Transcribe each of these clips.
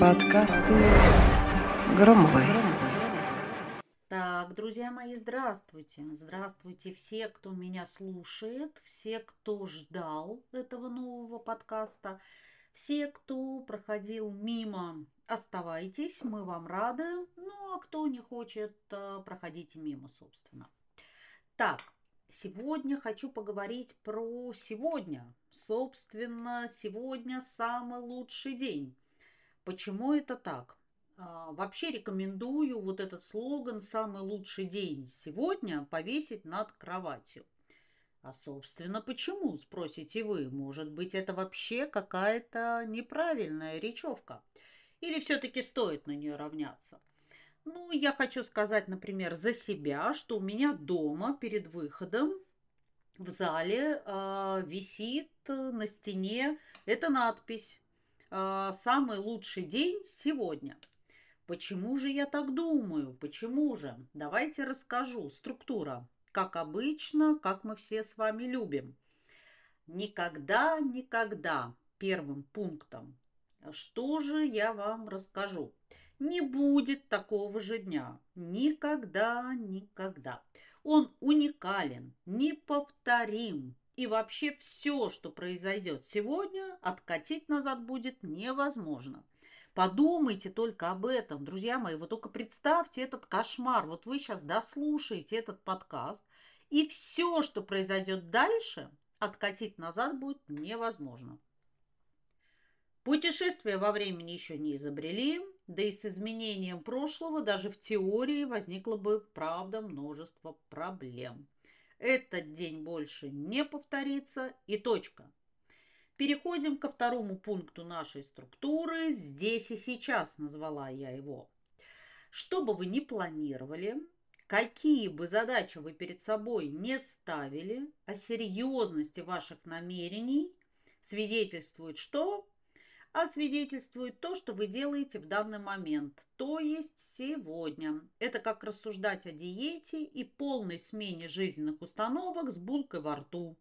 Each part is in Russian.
Подкасты Громовой. Так, друзья мои, здравствуйте. Здравствуйте все, кто меня слушает, все, кто ждал этого нового подкаста, все, кто проходил мимо, оставайтесь, мы вам рады. Ну, а кто не хочет, э, проходите мимо, собственно. Так, сегодня хочу поговорить про сегодня. Собственно, сегодня самый лучший день. Почему это так? А, вообще рекомендую вот этот слоган «Самый лучший день сегодня» повесить над кроватью. А, собственно, почему, спросите вы? Может быть, это вообще какая-то неправильная речевка? Или все-таки стоит на нее равняться? Ну, я хочу сказать, например, за себя, что у меня дома перед выходом в зале э, висит на стене эта надпись э, «Самый лучший день сегодня». Почему же я так думаю? Почему же? Давайте расскажу. Структура. Как обычно, как мы все с вами любим. Никогда, никогда первым пунктом. Что же я вам расскажу? Не будет такого же дня. Никогда, никогда. Он уникален, неповторим. И вообще все, что произойдет сегодня, откатить назад будет невозможно. Подумайте только об этом, друзья мои. Вы только представьте этот кошмар. Вот вы сейчас дослушаете этот подкаст, и все, что произойдет дальше, откатить назад будет невозможно. Путешествия во времени еще не изобрели, да и с изменением прошлого даже в теории возникло бы, правда, множество проблем. Этот день больше не повторится и точка. Переходим ко второму пункту нашей структуры. Здесь и сейчас назвала я его. Что бы вы ни планировали, какие бы задачи вы перед собой не ставили, о серьезности ваших намерений свидетельствует что? А свидетельствует то, что вы делаете в данный момент, то есть сегодня. Это как рассуждать о диете и полной смене жизненных установок с булкой во рту.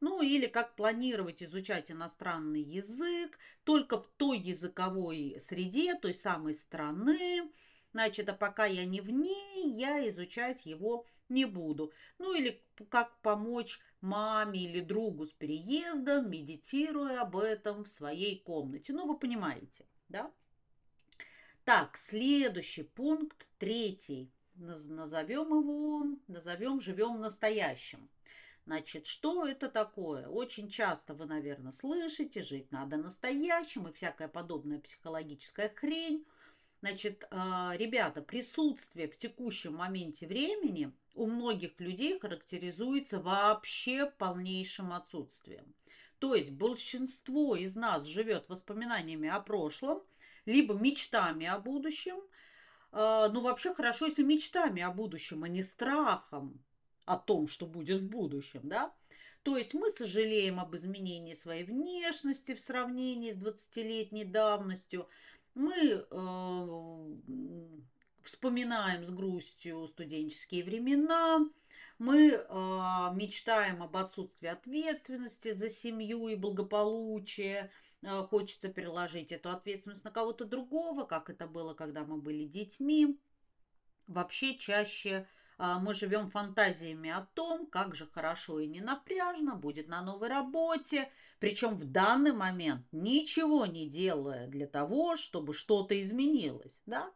Ну или как планировать изучать иностранный язык только в той языковой среде, той самой страны. Значит, а пока я не в ней, я изучать его не буду. Ну или как помочь маме или другу с переездом, медитируя об этом в своей комнате. Ну, вы понимаете, да? Так, следующий пункт, третий. Назовем его, назовем «Живем настоящим». Значит, что это такое? Очень часто вы, наверное, слышите, жить надо настоящим и всякая подобная психологическая хрень. Значит, а, ребята, присутствие в текущем моменте времени у многих людей характеризуется вообще полнейшим отсутствием. То есть большинство из нас живет воспоминаниями о прошлом, либо мечтами о будущем. А, ну, вообще хорошо, если мечтами о будущем, а не страхом о том, что будет в будущем, да? То есть мы сожалеем об изменении своей внешности в сравнении с 20-летней давностью. Мы э, вспоминаем с грустью студенческие времена. Мы э, мечтаем об отсутствии ответственности за семью и благополучие. Э, хочется переложить эту ответственность на кого-то другого, как это было, когда мы были детьми. Вообще чаще а, мы живем фантазиями о том, как же хорошо и не напряжно будет на новой работе, причем в данный момент ничего не делая для того, чтобы что-то изменилось, да?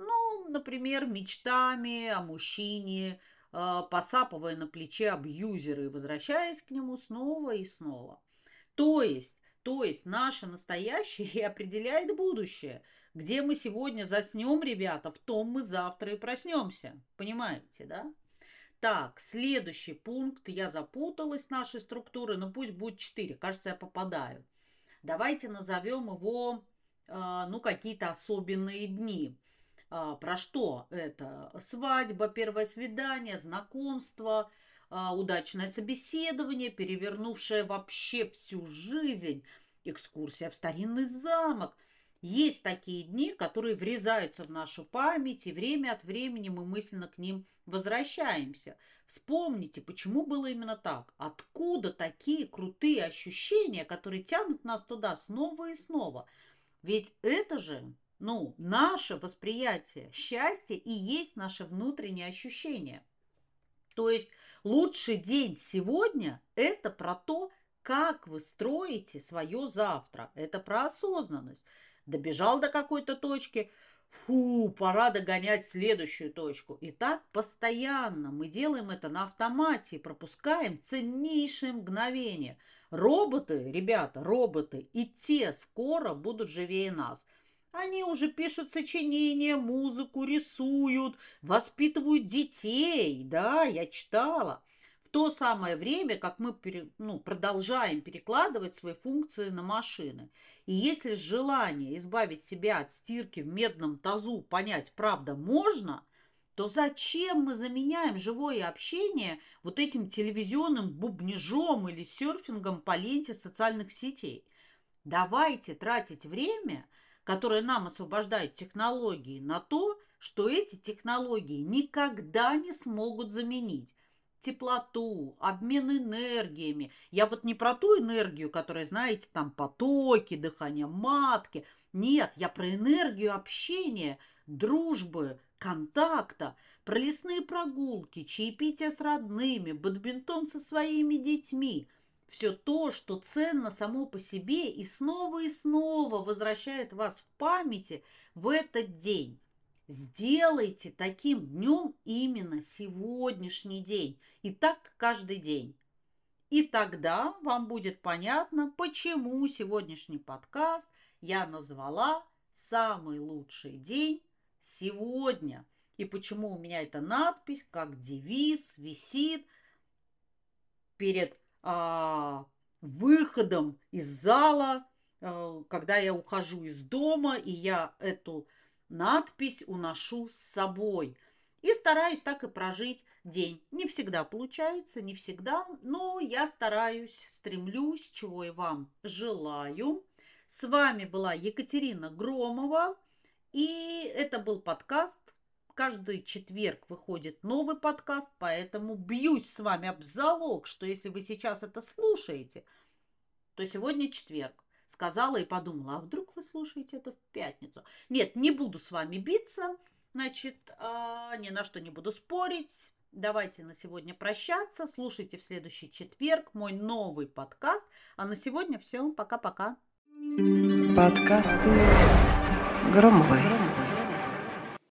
Ну, например, мечтами о мужчине, а, посапывая на плече абьюзера и возвращаясь к нему снова и снова. То есть, то есть наше настоящее и определяет будущее – где мы сегодня заснем, ребята, в том мы завтра и проснемся. Понимаете, да? Так, следующий пункт. Я запуталась нашей структуры, но пусть будет 4. Кажется, я попадаю. Давайте назовем его, э, ну, какие-то особенные дни. Э, про что это? Свадьба, первое свидание, знакомство, э, удачное собеседование, перевернувшее вообще всю жизнь, экскурсия в старинный замок – есть такие дни, которые врезаются в нашу память, и время от времени мы мысленно к ним возвращаемся. Вспомните, почему было именно так. Откуда такие крутые ощущения, которые тянут нас туда снова и снова. Ведь это же, ну, наше восприятие счастья и есть наше внутреннее ощущение. То есть лучший день сегодня – это про то, как вы строите свое завтра. Это про осознанность. Добежал до какой-то точки, фу, пора догонять следующую точку. И так постоянно мы делаем это на автомате и пропускаем ценнейшие мгновения. Роботы, ребята, роботы, и те скоро будут живее нас – они уже пишут сочинения, музыку, рисуют, воспитывают детей. Да, я читала. В то самое время, как мы пере, ну, продолжаем перекладывать свои функции на машины. И если желание избавить себя от стирки в медном тазу понять, правда, можно, то зачем мы заменяем живое общение вот этим телевизионным бубнежом или серфингом по ленте социальных сетей? Давайте тратить время – которые нам освобождают технологии, на то, что эти технологии никогда не смогут заменить теплоту, обмен энергиями. Я вот не про ту энергию, которая, знаете, там потоки, дыхание матки. Нет, я про энергию общения, дружбы, контакта, про лесные прогулки, чаепитие с родными, бадминтон со своими детьми – все то, что ценно само по себе и снова и снова возвращает вас в памяти в этот день. Сделайте таким днем именно сегодняшний день. И так каждый день. И тогда вам будет понятно, почему сегодняшний подкаст я назвала «Самый лучший день сегодня». И почему у меня эта надпись как девиз висит перед а, выходом из зала, а, когда я ухожу из дома, и я эту надпись уношу с собой. И стараюсь так и прожить день. Не всегда получается, не всегда, но я стараюсь, стремлюсь, чего и вам желаю. С вами была Екатерина Громова, и это был подкаст каждый четверг выходит новый подкаст, поэтому бьюсь с вами об залог, что если вы сейчас это слушаете, то сегодня четверг. Сказала и подумала, а вдруг вы слушаете это в пятницу? Нет, не буду с вами биться, значит, а, ни на что не буду спорить. Давайте на сегодня прощаться. Слушайте в следующий четверг мой новый подкаст. А на сегодня все. Пока-пока. Подкасты Громовой.